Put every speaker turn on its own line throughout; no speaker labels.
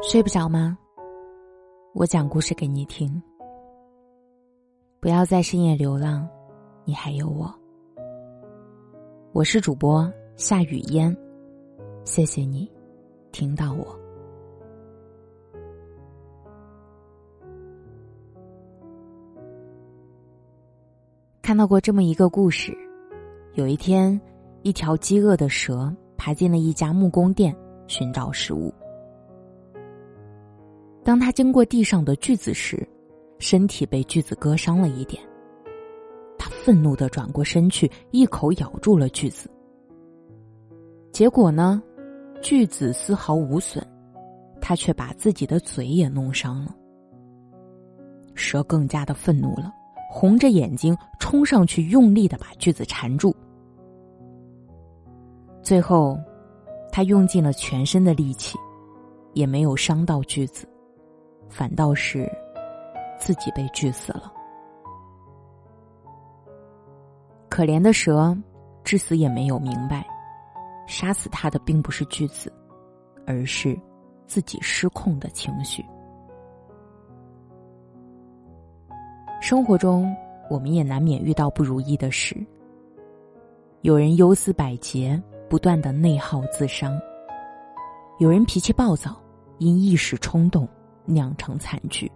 睡不着吗？我讲故事给你听。不要在深夜流浪，你还有我。我是主播夏雨嫣，谢谢你听到我。看到过这么一个故事：有一天，一条饥饿的蛇爬进了一家木工店，寻找食物。当他经过地上的锯子时，身体被锯子割伤了一点。他愤怒的转过身去，一口咬住了锯子。结果呢，锯子丝毫无损，他却把自己的嘴也弄伤了。蛇更加的愤怒了，红着眼睛冲上去，用力的把锯子缠住。最后，他用尽了全身的力气，也没有伤到锯子。反倒是自己被锯死了。可怜的蛇，至死也没有明白，杀死他的并不是锯子，而是自己失控的情绪。生活中，我们也难免遇到不如意的事。有人忧思百结，不断的内耗自伤；有人脾气暴躁，因一时冲动。酿成惨剧。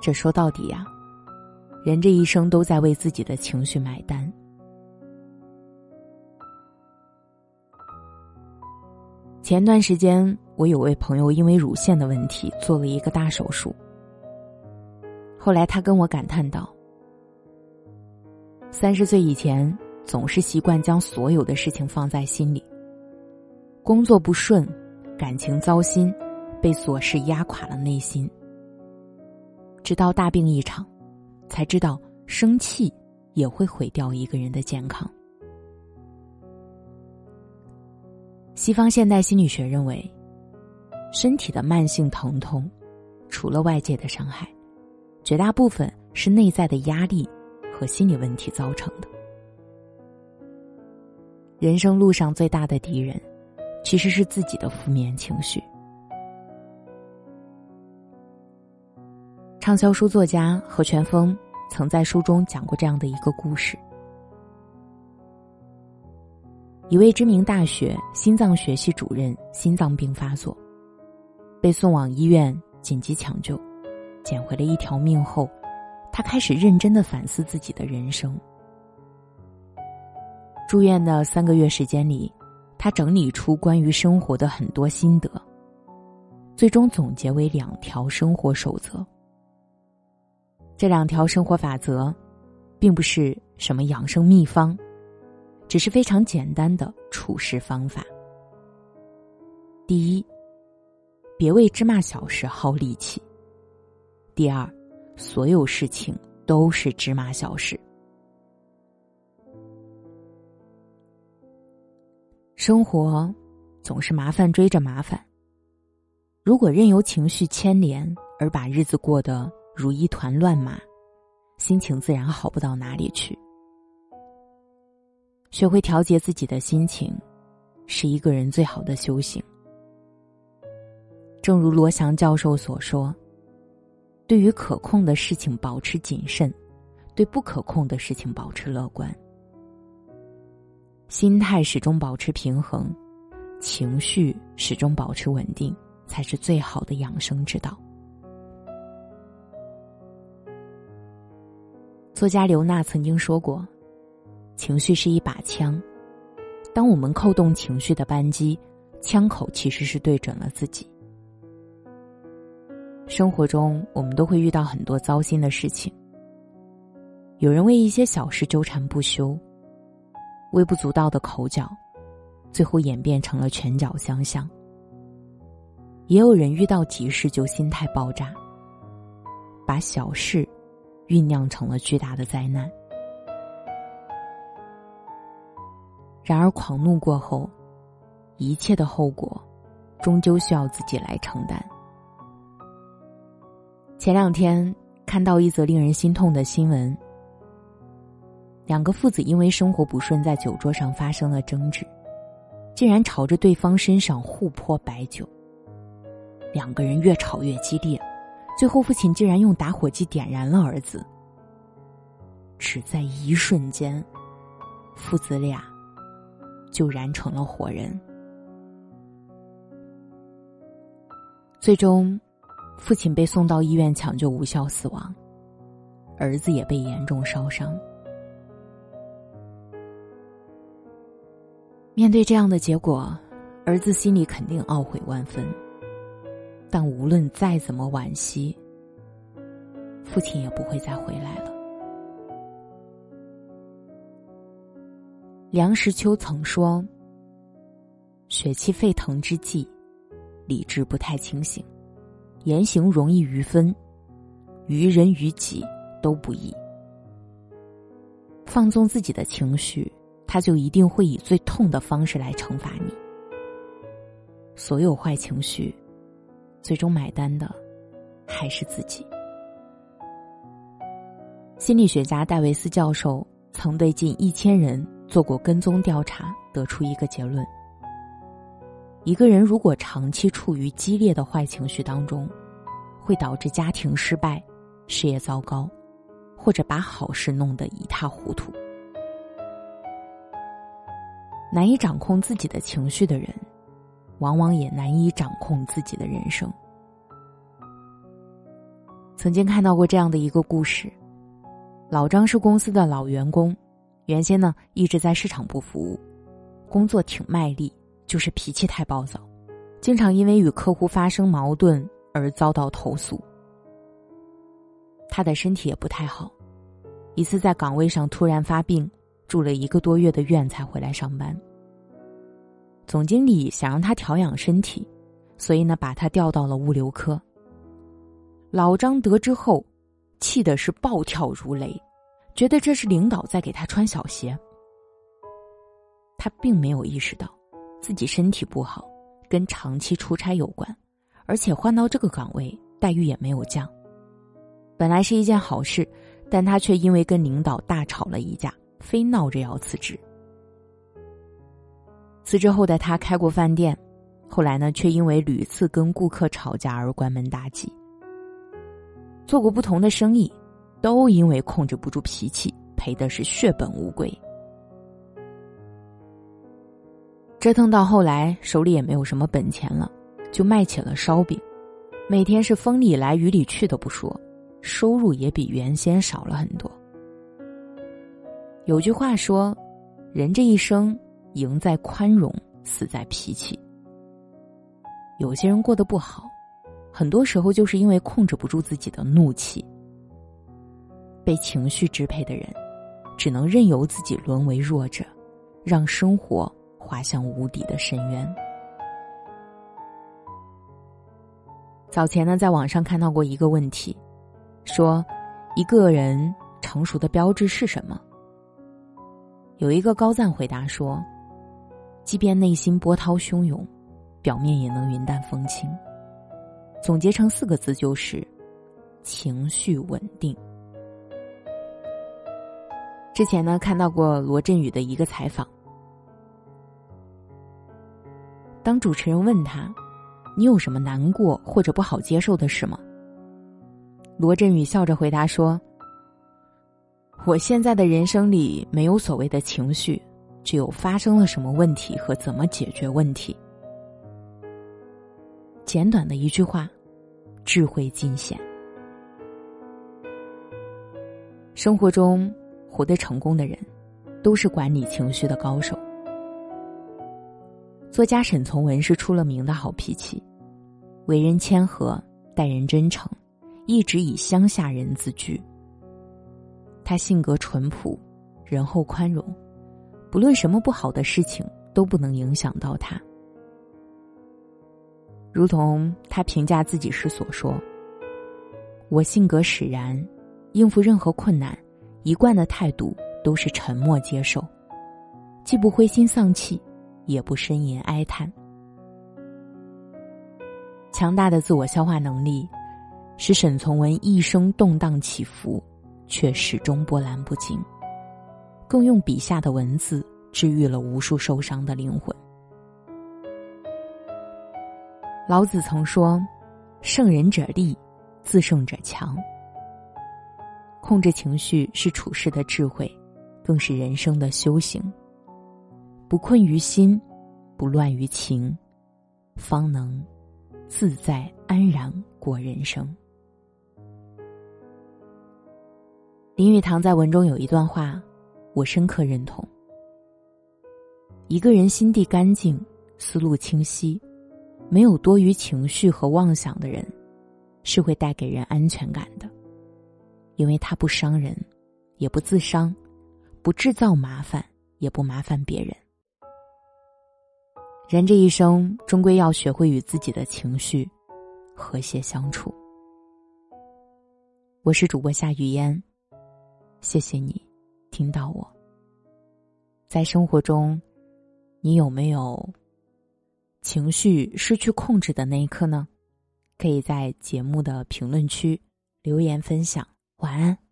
这说到底呀，人这一生都在为自己的情绪买单。前段时间，我有位朋友因为乳腺的问题做了一个大手术。后来他跟我感叹道：“三十岁以前，总是习惯将所有的事情放在心里，工作不顺，感情糟心。”被琐事压垮了内心，直到大病一场，才知道生气也会毁掉一个人的健康。西方现代心理学认为，身体的慢性疼痛，除了外界的伤害，绝大部分是内在的压力和心理问题造成的。人生路上最大的敌人，其实是自己的负面情绪。畅销书作家何全峰曾在书中讲过这样的一个故事：一位知名大学心脏学系主任心脏病发作，被送往医院紧急抢救，捡回了一条命后，他开始认真的反思自己的人生。住院的三个月时间里，他整理出关于生活的很多心得，最终总结为两条生活守则。这两条生活法则，并不是什么养生秘方，只是非常简单的处事方法。第一，别为芝麻小事耗力气。第二，所有事情都是芝麻小事。生活总是麻烦追着麻烦，如果任由情绪牵连而把日子过得。如一团乱麻，心情自然好不到哪里去。学会调节自己的心情，是一个人最好的修行。正如罗翔教授所说：“对于可控的事情保持谨慎，对不可控的事情保持乐观。心态始终保持平衡，情绪始终保持稳定，才是最好的养生之道。”作家刘娜曾经说过：“情绪是一把枪，当我们扣动情绪的扳机，枪口其实是对准了自己。”生活中，我们都会遇到很多糟心的事情。有人为一些小事纠缠不休，微不足道的口角，最后演变成了拳脚相向；也有人遇到急事就心态爆炸，把小事。酝酿成了巨大的灾难。然而，狂怒过后，一切的后果，终究需要自己来承担。前两天看到一则令人心痛的新闻：两个父子因为生活不顺，在酒桌上发生了争执，竟然朝着对方身上互泼白酒，两个人越吵越激烈，最后父亲竟然用打火机点燃了儿子。只在一瞬间，父子俩就燃成了火人。最终，父亲被送到医院抢救无效死亡，儿子也被严重烧伤。面对这样的结果，儿子心里肯定懊悔万分。但无论再怎么惋惜，父亲也不会再回来了。梁实秋曾说：“血气沸腾之际，理智不太清醒，言行容易于分，于人于己都不易。放纵自己的情绪，他就一定会以最痛的方式来惩罚你。所有坏情绪。”最终买单的还是自己。心理学家戴维斯教授曾对近一千人做过跟踪调查，得出一个结论：一个人如果长期处于激烈的坏情绪当中，会导致家庭失败、事业糟糕，或者把好事弄得一塌糊涂。难以掌控自己的情绪的人。往往也难以掌控自己的人生。曾经看到过这样的一个故事：老张是公司的老员工，原先呢一直在市场部服务，工作挺卖力，就是脾气太暴躁，经常因为与客户发生矛盾而遭到投诉。他的身体也不太好，一次在岗位上突然发病，住了一个多月的院才回来上班。总经理想让他调养身体，所以呢，把他调到了物流科。老张得知后，气的是暴跳如雷，觉得这是领导在给他穿小鞋。他并没有意识到，自己身体不好跟长期出差有关，而且换到这个岗位待遇也没有降。本来是一件好事，但他却因为跟领导大吵了一架，非闹着要辞职。辞职后的他开过饭店，后来呢，却因为屡次跟顾客吵架而关门大吉。做过不同的生意，都因为控制不住脾气，赔的是血本无归。折腾到后来，手里也没有什么本钱了，就卖起了烧饼，每天是风里来雨里去的不说，收入也比原先少了很多。有句话说：“人这一生。”赢在宽容，死在脾气。有些人过得不好，很多时候就是因为控制不住自己的怒气。被情绪支配的人，只能任由自己沦为弱者，让生活滑向无底的深渊。早前呢，在网上看到过一个问题，说一个人成熟的标志是什么？有一个高赞回答说。即便内心波涛汹涌，表面也能云淡风轻。总结成四个字就是情绪稳定。之前呢看到过罗振宇的一个采访，当主持人问他：“你有什么难过或者不好接受的事吗？”罗振宇笑着回答说：“我现在的人生里没有所谓的情绪。”只有发生了什么问题和怎么解决问题。简短的一句话，智慧尽显。生活中活得成功的人，都是管理情绪的高手。作家沈从文是出了名的好脾气，为人谦和，待人真诚，一直以乡下人自居。他性格淳朴，仁厚宽容。不论什么不好的事情都不能影响到他，如同他评价自己时所说：“我性格使然，应付任何困难，一贯的态度都是沉默接受，既不灰心丧气，也不呻吟哀叹。强大的自我消化能力，使沈从文一生动荡起伏，却始终波澜不惊。”更用笔下的文字治愈了无数受伤的灵魂。老子曾说：“胜人者力，自胜者强。控制情绪是处事的智慧，更是人生的修行。不困于心，不乱于情，方能自在安然过人生。林语堂在文中有一段话，我深刻认同：一个人心地干净、思路清晰、没有多余情绪和妄想的人，是会带给人安全感的。因为他不伤人，也不自伤，不制造麻烦，也不麻烦别人。人这一生终归要学会与自己的情绪和谐相处。我是主播夏雨嫣，谢谢你听到我。在生活中，你有没有情绪失去控制的那一刻呢？可以在节目的评论区留言分享。晚安。